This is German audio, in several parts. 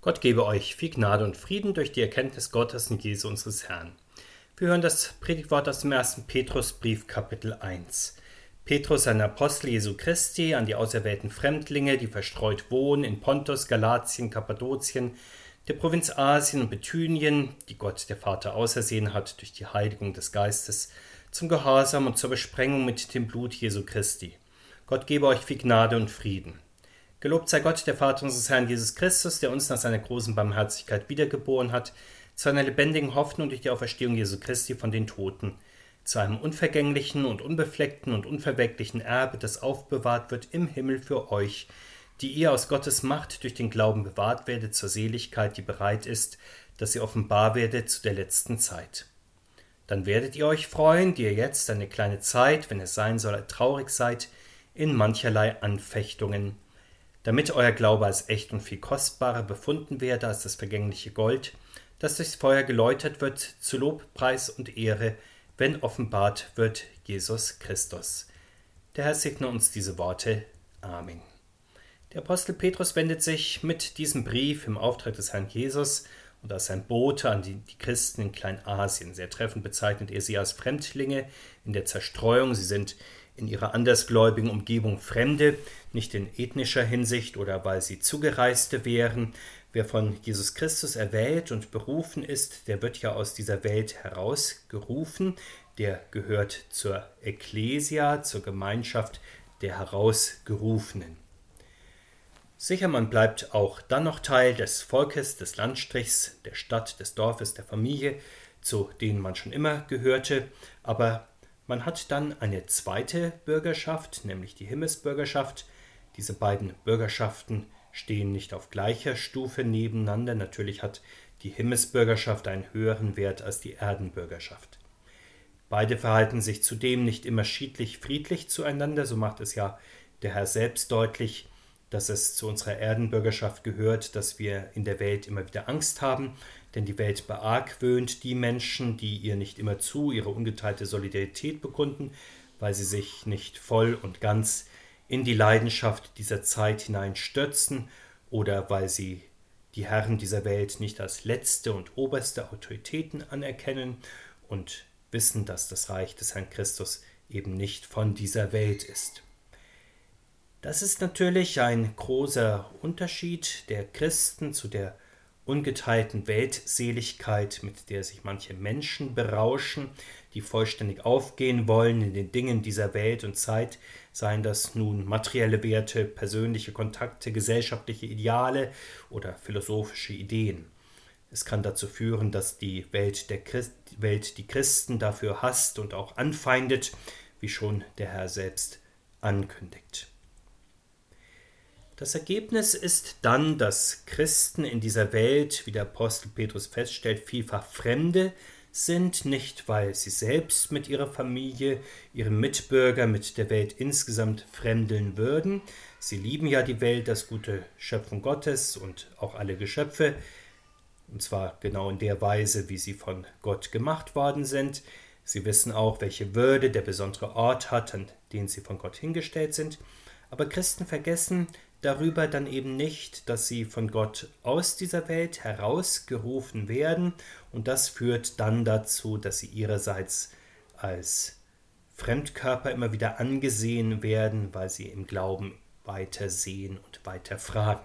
Gott gebe euch viel Gnade und Frieden durch die Erkenntnis Gottes und Jesu unseres Herrn. Wir hören das Predigtwort aus dem 1. Petrusbrief, Kapitel 1. Petrus, ein Apostel Jesu Christi, an die auserwählten Fremdlinge, die verstreut wohnen in Pontus, Galatien, Kappadokien, der Provinz Asien und Bithynien, die Gott der Vater ausersehen hat durch die Heiligung des Geistes, zum Gehorsam und zur Besprengung mit dem Blut Jesu Christi. Gott gebe euch viel Gnade und Frieden. Gelobt sei Gott, der Vater unseres Herrn Jesus Christus, der uns nach seiner großen Barmherzigkeit wiedergeboren hat, zu einer lebendigen Hoffnung durch die Auferstehung Jesu Christi von den Toten, zu einem unvergänglichen und unbefleckten und unverwelklichen Erbe, das aufbewahrt wird im Himmel für euch, die ihr aus Gottes Macht durch den Glauben bewahrt werdet zur Seligkeit, die bereit ist, dass ihr offenbar werdet zu der letzten Zeit. Dann werdet ihr euch freuen, die ihr jetzt eine kleine Zeit, wenn es sein soll, traurig seid, in mancherlei Anfechtungen, damit euer Glaube als echt und viel kostbarer befunden werde als das vergängliche Gold, das durchs Feuer geläutert wird, zu Lob, Preis und Ehre, wenn offenbart wird Jesus Christus. Der Herr segne uns diese Worte. Amen. Der Apostel Petrus wendet sich mit diesem Brief im Auftrag des Herrn Jesus und als sein Bote an die, die, Christen in Kleinasien. Sehr treffend bezeichnet er sie als Fremdlinge in der Zerstreuung. Sie sind in ihrer andersgläubigen Umgebung Fremde, nicht in ethnischer Hinsicht oder weil sie Zugereiste wären. Wer von Jesus Christus erwählt und berufen ist, der wird ja aus dieser Welt herausgerufen, der gehört zur Ekklesia, zur Gemeinschaft der Herausgerufenen. Sicher, man bleibt auch dann noch Teil des Volkes, des Landstrichs, der Stadt, des Dorfes, der Familie, zu denen man schon immer gehörte, aber man hat dann eine zweite Bürgerschaft, nämlich die Himmelsbürgerschaft. Diese beiden Bürgerschaften stehen nicht auf gleicher Stufe nebeneinander. Natürlich hat die Himmelsbürgerschaft einen höheren Wert als die Erdenbürgerschaft. Beide verhalten sich zudem nicht immer schiedlich friedlich zueinander, so macht es ja der Herr selbst deutlich, dass es zu unserer Erdenbürgerschaft gehört, dass wir in der Welt immer wieder Angst haben denn die Welt beargwöhnt die Menschen, die ihr nicht immer zu ihre ungeteilte Solidarität bekunden, weil sie sich nicht voll und ganz in die Leidenschaft dieser Zeit hineinstürzen oder weil sie die Herren dieser Welt nicht als letzte und oberste Autoritäten anerkennen und wissen, dass das Reich des Herrn Christus eben nicht von dieser Welt ist. Das ist natürlich ein großer Unterschied der Christen zu der ungeteilten Weltseligkeit, mit der sich manche Menschen berauschen, die vollständig aufgehen wollen in den Dingen dieser Welt und Zeit, seien das nun materielle Werte, persönliche Kontakte, gesellschaftliche Ideale oder philosophische Ideen. Es kann dazu führen, dass die Welt, der Christ, Welt die Christen dafür hasst und auch anfeindet, wie schon der Herr selbst ankündigt. Das Ergebnis ist dann, dass Christen in dieser Welt, wie der Apostel Petrus feststellt, vielfach Fremde sind, nicht weil sie selbst mit ihrer Familie, ihrem Mitbürger, mit der Welt insgesamt fremdeln würden. Sie lieben ja die Welt, das gute Schöpfung Gottes und auch alle Geschöpfe, und zwar genau in der Weise, wie sie von Gott gemacht worden sind. Sie wissen auch, welche Würde der besondere Ort hat, an den sie von Gott hingestellt sind. Aber Christen vergessen, darüber dann eben nicht, dass sie von Gott aus dieser Welt herausgerufen werden und das führt dann dazu, dass sie ihrerseits als Fremdkörper immer wieder angesehen werden, weil sie im Glauben weiter sehen und weiter fragen.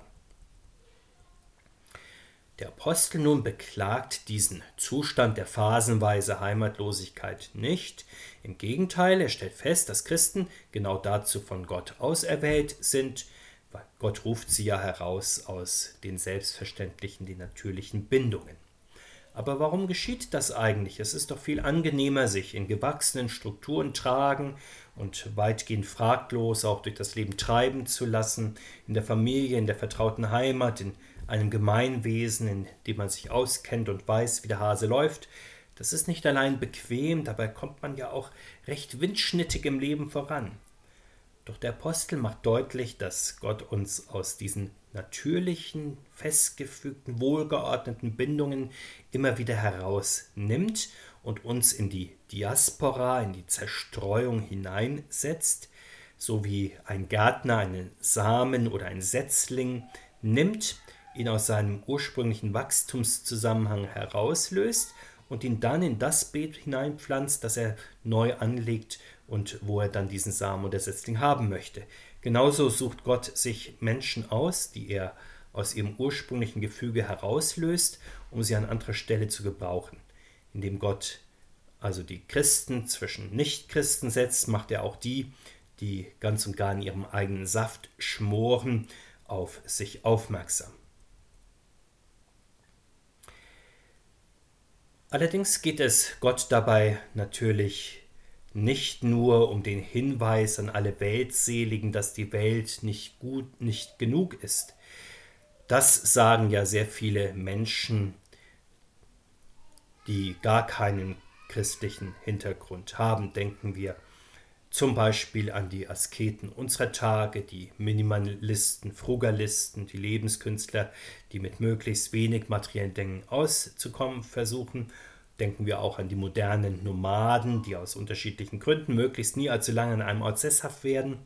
Der Apostel nun beklagt diesen Zustand der phasenweise Heimatlosigkeit nicht. Im Gegenteil, er stellt fest, dass Christen genau dazu von Gott auserwählt sind, Gott ruft sie ja heraus aus den selbstverständlichen, den natürlichen Bindungen. Aber warum geschieht das eigentlich? Es ist doch viel angenehmer, sich in gewachsenen Strukturen tragen und weitgehend fraglos auch durch das Leben treiben zu lassen, in der Familie, in der vertrauten Heimat, in einem Gemeinwesen, in dem man sich auskennt und weiß, wie der Hase läuft. Das ist nicht allein bequem, dabei kommt man ja auch recht windschnittig im Leben voran. Doch der Apostel macht deutlich, dass Gott uns aus diesen natürlichen, festgefügten, wohlgeordneten Bindungen immer wieder herausnimmt und uns in die Diaspora, in die Zerstreuung hineinsetzt, so wie ein Gärtner einen Samen oder ein Setzling nimmt, ihn aus seinem ursprünglichen Wachstumszusammenhang herauslöst und ihn dann in das Beet hineinpflanzt, das er neu anlegt und wo er dann diesen Samen oder Setzling haben möchte. Genauso sucht Gott sich Menschen aus, die er aus ihrem ursprünglichen Gefüge herauslöst, um sie an anderer Stelle zu gebrauchen. Indem Gott also die Christen zwischen Nichtchristen setzt, macht er auch die, die ganz und gar in ihrem eigenen Saft schmoren, auf sich aufmerksam. Allerdings geht es Gott dabei natürlich nicht nur um den Hinweis an alle Weltseligen, dass die Welt nicht gut, nicht genug ist. Das sagen ja sehr viele Menschen, die gar keinen christlichen Hintergrund haben. Denken wir zum Beispiel an die Asketen unserer Tage, die Minimalisten, Frugalisten, die Lebenskünstler, die mit möglichst wenig materiellen Dingen auszukommen versuchen. Denken wir auch an die modernen Nomaden, die aus unterschiedlichen Gründen möglichst nie allzu lange an einem Ort sesshaft werden.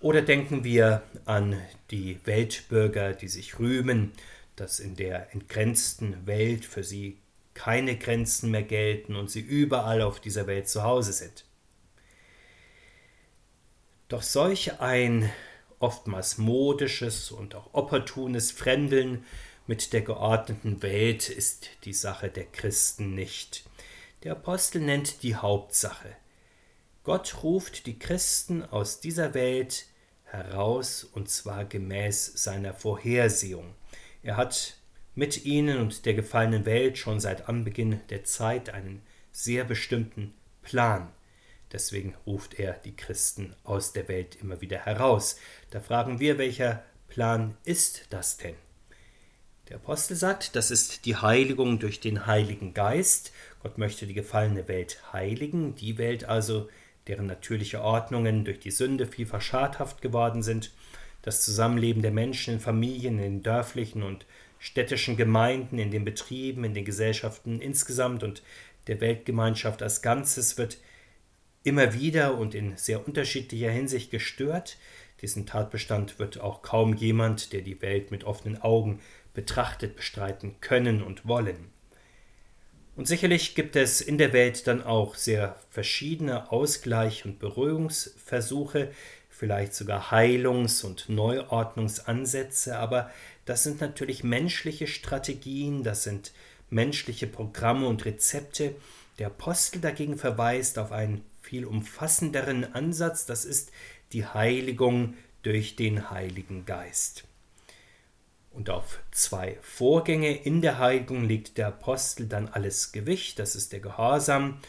Oder denken wir an die Weltbürger, die sich rühmen, dass in der entgrenzten Welt für sie keine Grenzen mehr gelten und sie überall auf dieser Welt zu Hause sind. Doch solch ein oftmals modisches und auch opportunes Fremdeln mit der geordneten Welt ist die Sache der Christen nicht. Der Apostel nennt die Hauptsache. Gott ruft die Christen aus dieser Welt heraus und zwar gemäß seiner Vorhersehung. Er hat mit ihnen und der gefallenen Welt schon seit Anbeginn der Zeit einen sehr bestimmten Plan. Deswegen ruft er die Christen aus der Welt immer wieder heraus. Da fragen wir, welcher Plan ist das denn? Der Apostel sagt, das ist die Heiligung durch den Heiligen Geist. Gott möchte die gefallene Welt heiligen, die Welt also, deren natürliche Ordnungen durch die Sünde vielfach schadhaft geworden sind. Das Zusammenleben der Menschen in Familien, in den dörflichen und städtischen Gemeinden, in den Betrieben, in den Gesellschaften insgesamt und der Weltgemeinschaft als Ganzes wird immer wieder und in sehr unterschiedlicher Hinsicht gestört. Diesen Tatbestand wird auch kaum jemand, der die Welt mit offenen Augen betrachtet, bestreiten können und wollen. Und sicherlich gibt es in der Welt dann auch sehr verschiedene Ausgleich- und Beruhigungsversuche, vielleicht sogar Heilungs- und Neuordnungsansätze, aber das sind natürlich menschliche Strategien, das sind menschliche Programme und Rezepte. Der Apostel dagegen verweist auf ein viel umfassenderen Ansatz, das ist die Heiligung durch den Heiligen Geist. Und auf zwei Vorgänge in der Heiligung legt der Apostel dann alles Gewicht, das ist der Gehorsam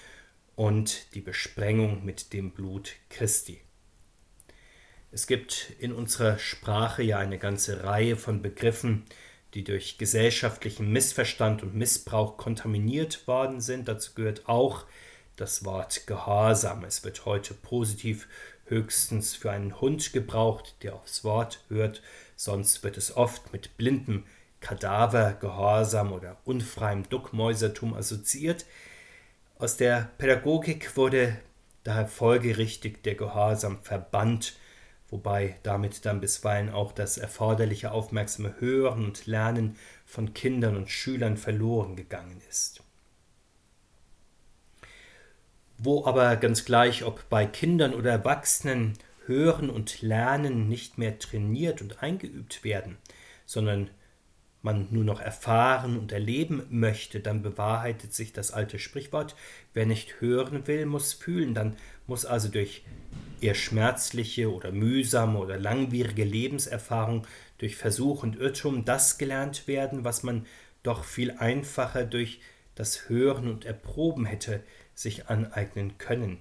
und die Besprengung mit dem Blut Christi. Es gibt in unserer Sprache ja eine ganze Reihe von Begriffen, die durch gesellschaftlichen Missverstand und Missbrauch kontaminiert worden sind. Dazu gehört auch das Wort Gehorsam. Es wird heute positiv höchstens für einen Hund gebraucht, der aufs Wort hört, sonst wird es oft mit blindem Kadavergehorsam oder unfreiem Duckmäusertum assoziiert. Aus der Pädagogik wurde daher folgerichtig der Gehorsam verbannt, wobei damit dann bisweilen auch das erforderliche aufmerksame Hören und Lernen von Kindern und Schülern verloren gegangen ist wo aber ganz gleich, ob bei Kindern oder Erwachsenen, Hören und Lernen nicht mehr trainiert und eingeübt werden, sondern man nur noch erfahren und erleben möchte, dann bewahrheitet sich das alte Sprichwort, wer nicht hören will, muss fühlen, dann muss also durch eher schmerzliche oder mühsame oder langwierige Lebenserfahrung, durch Versuch und Irrtum das gelernt werden, was man doch viel einfacher durch das Hören und Erproben hätte sich aneignen können.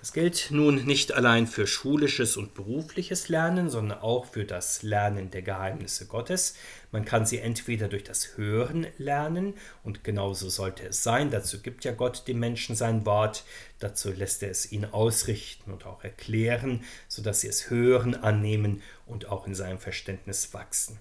Das gilt nun nicht allein für schulisches und berufliches Lernen, sondern auch für das Lernen der Geheimnisse Gottes. Man kann sie entweder durch das Hören lernen, und genauso sollte es sein, dazu gibt ja Gott dem Menschen sein Wort, dazu lässt er es ihnen ausrichten und auch erklären, sodass sie es hören, annehmen und auch in seinem Verständnis wachsen.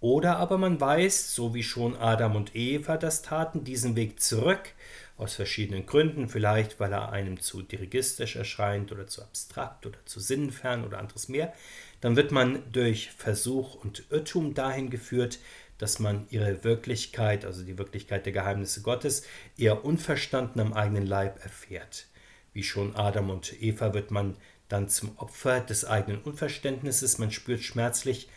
Oder aber man weist, so wie schon Adam und Eva das taten, diesen Weg zurück, aus verschiedenen Gründen, vielleicht weil er einem zu dirigistisch erscheint oder zu abstrakt oder zu sinnfern oder anderes mehr, dann wird man durch Versuch und Irrtum dahin geführt, dass man ihre Wirklichkeit, also die Wirklichkeit der Geheimnisse Gottes, eher unverstanden am eigenen Leib erfährt. Wie schon Adam und Eva wird man dann zum Opfer des eigenen Unverständnisses, man spürt schmerzlich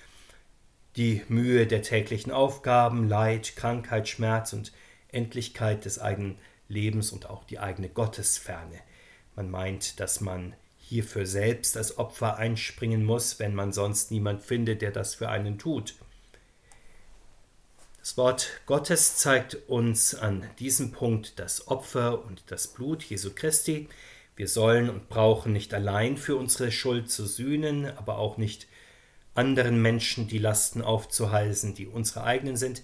die Mühe der täglichen Aufgaben, Leid, Krankheit, Schmerz und Endlichkeit des eigenen Lebens und auch die eigene Gottesferne. Man meint, dass man hierfür selbst als Opfer einspringen muss, wenn man sonst niemand findet, der das für einen tut. Das Wort Gottes zeigt uns an diesem Punkt das Opfer und das Blut Jesu Christi. Wir sollen und brauchen nicht allein für unsere Schuld zu sühnen, aber auch nicht anderen Menschen die Lasten aufzuhalsen, die unsere eigenen sind.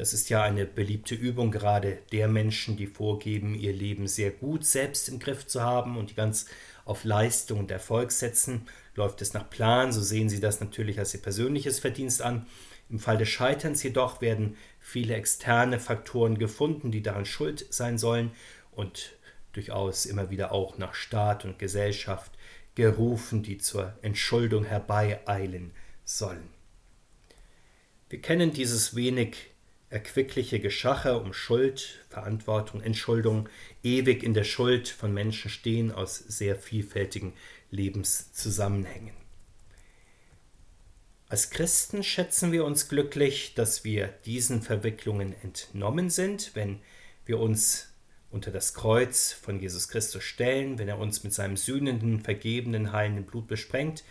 Das ist ja eine beliebte Übung gerade der Menschen, die vorgeben, ihr Leben sehr gut selbst im Griff zu haben und die ganz auf Leistung und Erfolg setzen. Läuft es nach Plan, so sehen sie das natürlich als ihr persönliches Verdienst an. Im Fall des Scheiterns jedoch werden viele externe Faktoren gefunden, die daran schuld sein sollen und durchaus immer wieder auch nach Staat und Gesellschaft gerufen, die zur Entschuldung herbeieilen sollen. Wir kennen dieses wenig erquickliche Geschache um Schuld, Verantwortung, Entschuldung, ewig in der Schuld von Menschen stehen aus sehr vielfältigen Lebenszusammenhängen. Als Christen schätzen wir uns glücklich, dass wir diesen Verwicklungen entnommen sind, wenn wir uns unter das Kreuz von Jesus Christus stellen, wenn er uns mit seinem sühnenden, vergebenen, heilenden Blut besprengt.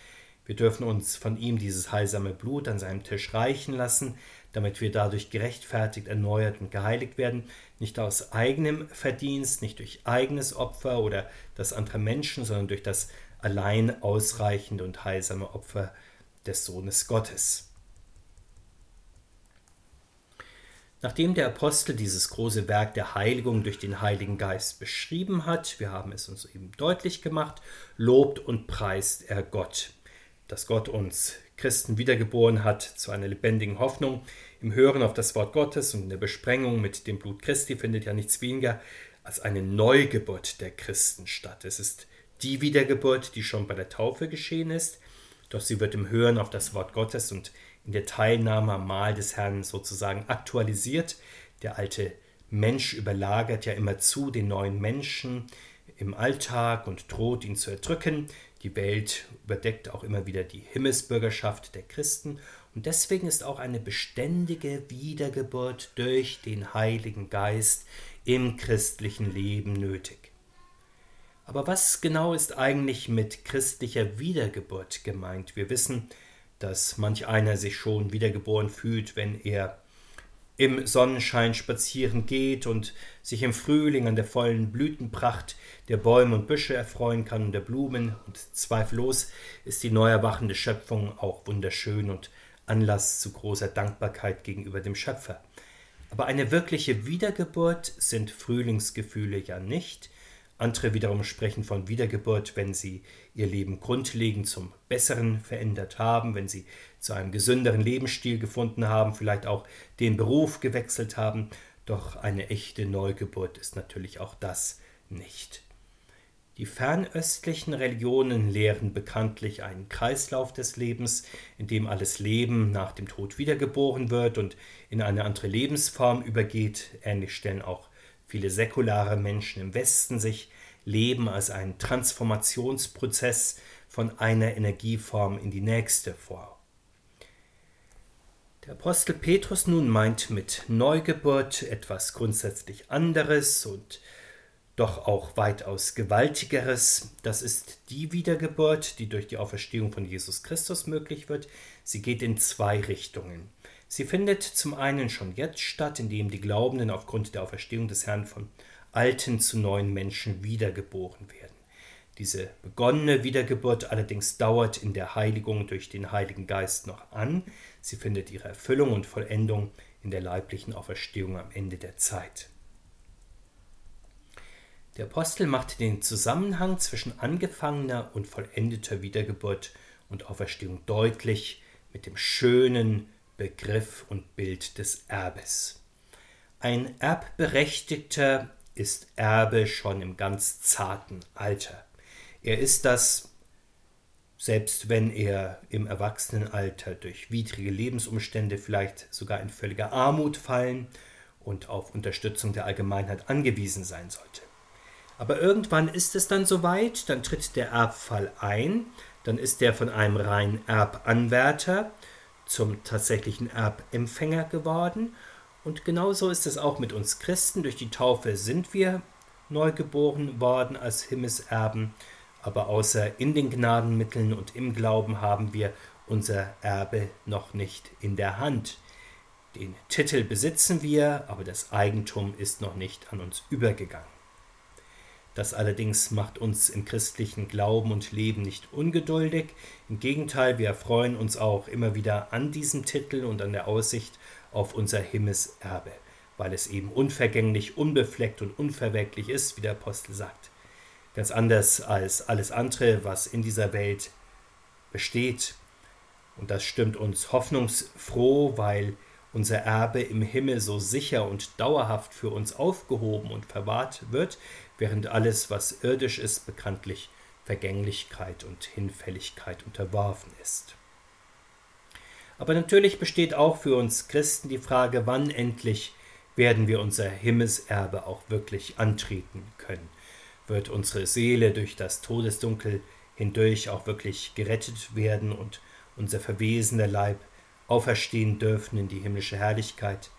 Wir dürfen uns von ihm dieses heilsame Blut an seinem Tisch reichen lassen, damit wir dadurch gerechtfertigt, erneuert und geheiligt werden, nicht aus eigenem Verdienst, nicht durch eigenes Opfer oder das anderer Menschen, sondern durch das allein ausreichende und heilsame Opfer des Sohnes Gottes. Nachdem der Apostel dieses große Werk der Heiligung durch den Heiligen Geist beschrieben hat, wir haben es uns eben deutlich gemacht, lobt und preist er Gott, dass Gott uns Christen wiedergeboren hat zu einer lebendigen Hoffnung. Im Hören auf das Wort Gottes und in der Besprengung mit dem Blut Christi findet ja nichts weniger als eine Neugeburt der Christen statt. Es ist die Wiedergeburt, die schon bei der Taufe geschehen ist, doch sie wird im Hören auf das Wort Gottes und in der Teilnahme am Mahl des Herrn sozusagen aktualisiert. Der alte Mensch überlagert ja immer zu den neuen Menschen im Alltag und droht ihn zu erdrücken. Die Welt überdeckt auch immer wieder die Himmelsbürgerschaft der Christen und deswegen ist auch eine beständige Wiedergeburt durch den Heiligen Geist im christlichen Leben nötig. Aber was genau ist eigentlich mit christlicher Wiedergeburt gemeint? Wir wissen, dass manch einer sich schon wiedergeboren fühlt, wenn er im Sonnenschein spazieren geht und sich im Frühling an der vollen Blütenpracht der Bäume und Büsche erfreuen kann und der Blumen. Und zweifellos ist die neu erwachende Schöpfung auch wunderschön und Anlass zu großer Dankbarkeit gegenüber dem Schöpfer. Aber eine wirkliche Wiedergeburt sind Frühlingsgefühle ja nicht. Andere wiederum sprechen von Wiedergeburt, wenn sie ihr Leben grundlegend zum Besseren verändert haben, wenn sie zu einem gesünderen Lebensstil gefunden haben, vielleicht auch den Beruf gewechselt haben. Doch eine echte Neugeburt ist natürlich auch das nicht. Die fernöstlichen Religionen lehren bekanntlich einen Kreislauf des Lebens, in dem alles Leben nach dem Tod wiedergeboren wird und in eine andere Lebensform übergeht. Ähnlich stellen auch viele säkulare Menschen im Westen sich Leben als einen Transformationsprozess von einer Energieform in die nächste vor. Der Apostel Petrus nun meint mit Neugeburt etwas grundsätzlich anderes und doch auch weitaus gewaltigeres. Das ist die Wiedergeburt, die durch die Auferstehung von Jesus Christus möglich wird. Sie geht in zwei Richtungen. Sie findet zum einen schon jetzt statt, indem die Glaubenden aufgrund der Auferstehung des Herrn von alten zu neuen Menschen wiedergeboren werden. Diese begonnene Wiedergeburt allerdings dauert in der Heiligung durch den Heiligen Geist noch an. Sie findet ihre Erfüllung und Vollendung in der leiblichen Auferstehung am Ende der Zeit. Der Apostel macht den Zusammenhang zwischen angefangener und vollendeter Wiedergeburt und Auferstehung deutlich mit dem schönen Begriff und Bild des Erbes. Ein Erbberechtigter ist Erbe schon im ganz zarten Alter. Er ist das, selbst wenn er im Erwachsenenalter durch widrige Lebensumstände vielleicht sogar in völlige Armut fallen und auf Unterstützung der Allgemeinheit angewiesen sein sollte. Aber irgendwann ist es dann soweit, dann tritt der Erbfall ein, dann ist er von einem reinen Erbanwärter zum tatsächlichen Erbempfänger geworden. Und genauso ist es auch mit uns Christen. Durch die Taufe sind wir neugeboren worden als Himmelserben, aber außer in den Gnadenmitteln und im Glauben haben wir unser Erbe noch nicht in der Hand. Den Titel besitzen wir, aber das Eigentum ist noch nicht an uns übergegangen. Das allerdings macht uns im christlichen Glauben und Leben nicht ungeduldig. Im Gegenteil, wir freuen uns auch immer wieder an diesem Titel und an der Aussicht auf unser Himmelserbe, weil es eben unvergänglich, unbefleckt und unverwelklich ist, wie der Apostel sagt. Ganz anders als alles andere, was in dieser Welt besteht. Und das stimmt uns hoffnungsfroh, weil unser Erbe im Himmel so sicher und dauerhaft für uns aufgehoben und verwahrt wird, während alles, was irdisch ist, bekanntlich Vergänglichkeit und Hinfälligkeit unterworfen ist. Aber natürlich besteht auch für uns Christen die Frage, wann endlich werden wir unser Himmelserbe auch wirklich antreten können. Wird unsere Seele durch das Todesdunkel hindurch auch wirklich gerettet werden und unser verwesener Leib auferstehen dürfen in die himmlische Herrlichkeit.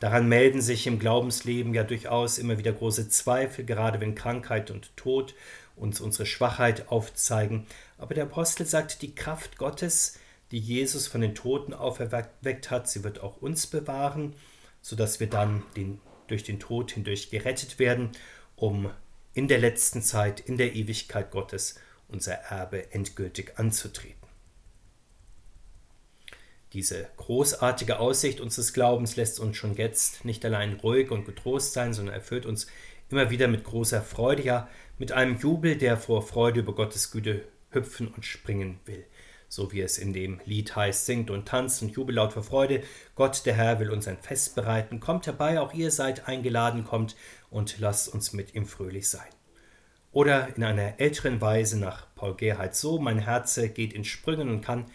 Daran melden sich im Glaubensleben ja durchaus immer wieder große Zweifel, gerade wenn Krankheit und Tod uns unsere Schwachheit aufzeigen. Aber der Apostel sagt, die Kraft Gottes, die Jesus von den Toten auferweckt hat, sie wird auch uns bewahren, sodass wir dann den, durch den Tod hindurch gerettet werden, um in der letzten Zeit, in der Ewigkeit Gottes, unser Erbe endgültig anzutreten. Diese großartige Aussicht unseres Glaubens lässt uns schon jetzt nicht allein ruhig und getrost sein, sondern erfüllt uns immer wieder mit großer Freude, ja mit einem Jubel, der vor Freude über Gottes Güte hüpfen und springen will. So wie es in dem Lied heißt, singt und tanzt und jubellaut vor Freude. Gott, der Herr, will uns ein Fest bereiten. Kommt herbei, auch ihr seid eingeladen, kommt und lasst uns mit ihm fröhlich sein. Oder in einer älteren Weise nach Paul Gerhardt so, mein Herze geht in Sprüngen und kann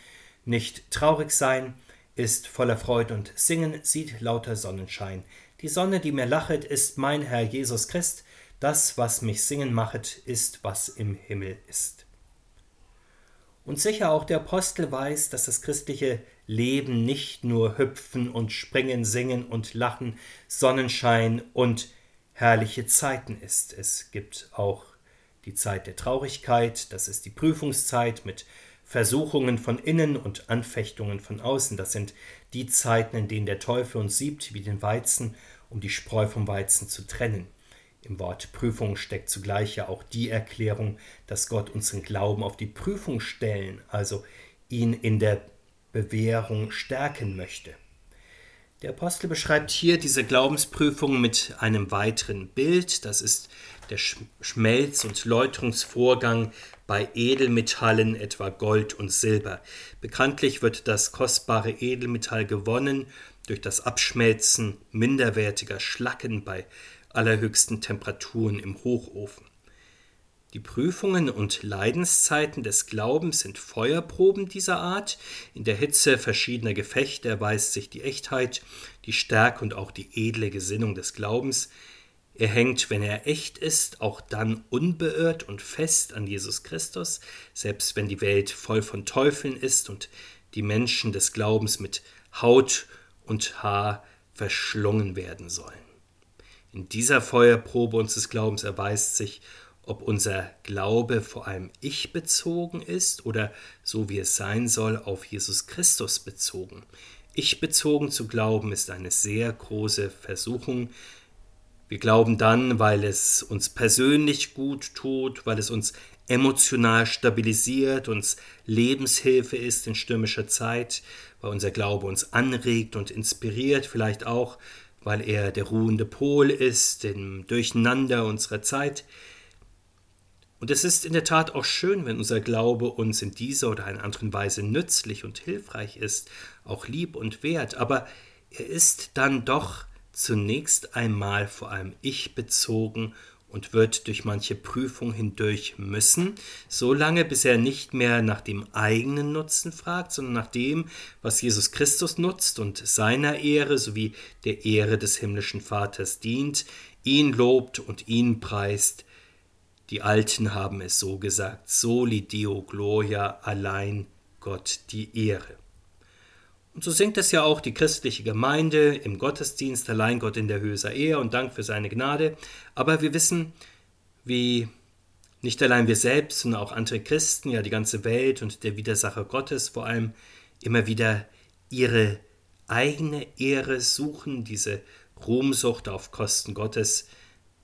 nicht traurig sein, ist voller Freud und Singen, sieht lauter Sonnenschein. Die Sonne, die mir lachet, ist mein Herr Jesus Christ, das, was mich singen machet, ist, was im Himmel ist. Und sicher auch der Apostel weiß, dass das christliche Leben nicht nur Hüpfen und Springen, Singen und Lachen, Sonnenschein und herrliche Zeiten ist. Es gibt auch die Zeit der Traurigkeit, das ist die Prüfungszeit mit Versuchungen von innen und Anfechtungen von außen. Das sind die Zeiten, in denen der Teufel uns siebt wie den Weizen, um die Spreu vom Weizen zu trennen. Im Wort Prüfung steckt zugleich ja auch die Erklärung, dass Gott unseren Glauben auf die Prüfung stellen, also ihn in der Bewährung stärken möchte. Der Apostel beschreibt hier diese Glaubensprüfung mit einem weiteren Bild. Das ist der Schmelz- und Läuterungsvorgang bei Edelmetallen, etwa Gold und Silber. Bekanntlich wird das kostbare Edelmetall gewonnen durch das Abschmelzen minderwertiger Schlacken bei allerhöchsten Temperaturen im Hochofen. Die Prüfungen und Leidenszeiten des Glaubens sind Feuerproben dieser Art. In der Hitze verschiedener Gefechte erweist sich die Echtheit, die Stärke und auch die edle Gesinnung des Glaubens. Er hängt, wenn er echt ist, auch dann unbeirrt und fest an Jesus Christus, selbst wenn die Welt voll von Teufeln ist und die Menschen des Glaubens mit Haut und Haar verschlungen werden sollen. In dieser Feuerprobe unseres Glaubens erweist sich, ob unser Glaube vor allem ich bezogen ist oder so wie es sein soll, auf Jesus Christus bezogen. Ich bezogen zu glauben ist eine sehr große Versuchung. Wir glauben dann, weil es uns persönlich gut tut, weil es uns emotional stabilisiert, uns Lebenshilfe ist in stürmischer Zeit, weil unser Glaube uns anregt und inspiriert, vielleicht auch, weil er der ruhende Pol ist im Durcheinander unserer Zeit. Und es ist in der Tat auch schön, wenn unser Glaube uns in dieser oder einer anderen Weise nützlich und hilfreich ist, auch lieb und wert, aber er ist dann doch zunächst einmal vor allem ich bezogen und wird durch manche Prüfung hindurch müssen, solange bis er nicht mehr nach dem eigenen Nutzen fragt, sondern nach dem, was Jesus Christus nutzt und seiner Ehre sowie der Ehre des himmlischen Vaters dient, ihn lobt und ihn preist. Die Alten haben es so gesagt, soli Deo Gloria, allein Gott die Ehre. Und so singt es ja auch die christliche Gemeinde im Gottesdienst, allein Gott in der Höhe sei Ehr und Dank für seine Gnade. Aber wir wissen, wie nicht allein wir selbst, sondern auch andere Christen, ja die ganze Welt und der Widersacher Gottes vor allem immer wieder ihre eigene Ehre suchen, diese Ruhmsucht auf Kosten Gottes.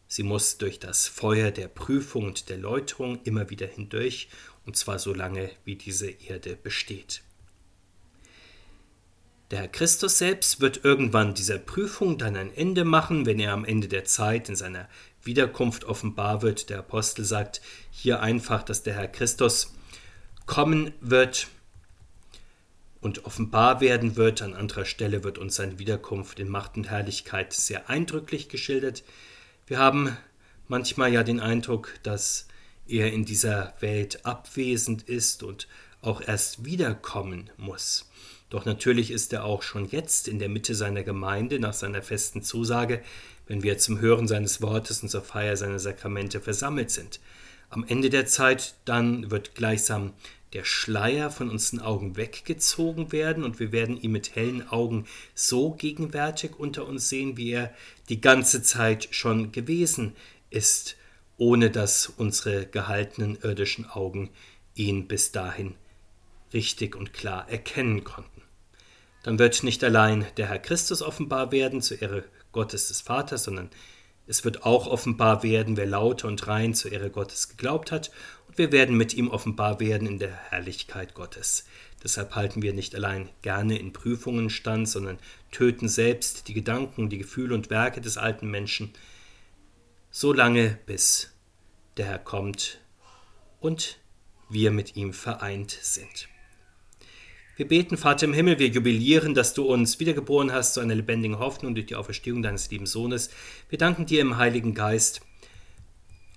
Sie muss durch das Feuer der Prüfung und der Läuterung immer wieder hindurch, und zwar so lange, wie diese Erde besteht. Der Herr Christus selbst wird irgendwann dieser Prüfung dann ein Ende machen, wenn er am Ende der Zeit in seiner Wiederkunft offenbar wird. Der Apostel sagt hier einfach, dass der Herr Christus kommen wird und offenbar werden wird. An anderer Stelle wird uns seine Wiederkunft in Macht und Herrlichkeit sehr eindrücklich geschildert. Wir haben manchmal ja den Eindruck, dass er in dieser Welt abwesend ist und auch erst wiederkommen muss. Doch natürlich ist er auch schon jetzt in der Mitte seiner Gemeinde nach seiner festen Zusage, wenn wir zum Hören seines Wortes und zur Feier seiner Sakramente versammelt sind. Am Ende der Zeit dann wird gleichsam der Schleier von unseren Augen weggezogen werden und wir werden ihn mit hellen Augen so gegenwärtig unter uns sehen, wie er die ganze Zeit schon gewesen ist, ohne dass unsere gehaltenen irdischen Augen ihn bis dahin richtig und klar erkennen konnten. Dann wird nicht allein der Herr Christus offenbar werden zur Ehre Gottes des Vaters, sondern es wird auch offenbar werden, wer lauter und rein zur Ehre Gottes geglaubt hat, und wir werden mit ihm offenbar werden in der Herrlichkeit Gottes. Deshalb halten wir nicht allein gerne in Prüfungen stand, sondern töten selbst die Gedanken, die Gefühle und Werke des alten Menschen, so lange bis der Herr kommt und wir mit ihm vereint sind. Wir beten, Vater im Himmel, wir jubilieren, dass du uns wiedergeboren hast zu einer lebendigen Hoffnung durch die Auferstehung deines lieben Sohnes. Wir danken dir im Heiligen Geist,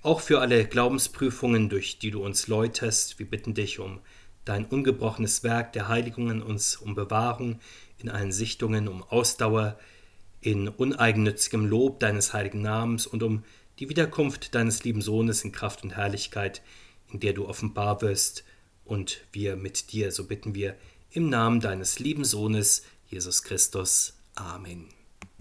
auch für alle Glaubensprüfungen, durch die du uns läuterst. Wir bitten dich um dein ungebrochenes Werk der Heiligung in uns, um Bewahrung in allen Sichtungen, um Ausdauer in uneigennützigem Lob deines heiligen Namens und um die Wiederkunft deines lieben Sohnes in Kraft und Herrlichkeit, in der du offenbar wirst und wir mit dir. So bitten wir im Namen deines lieben Sohnes, Jesus Christus. Amen.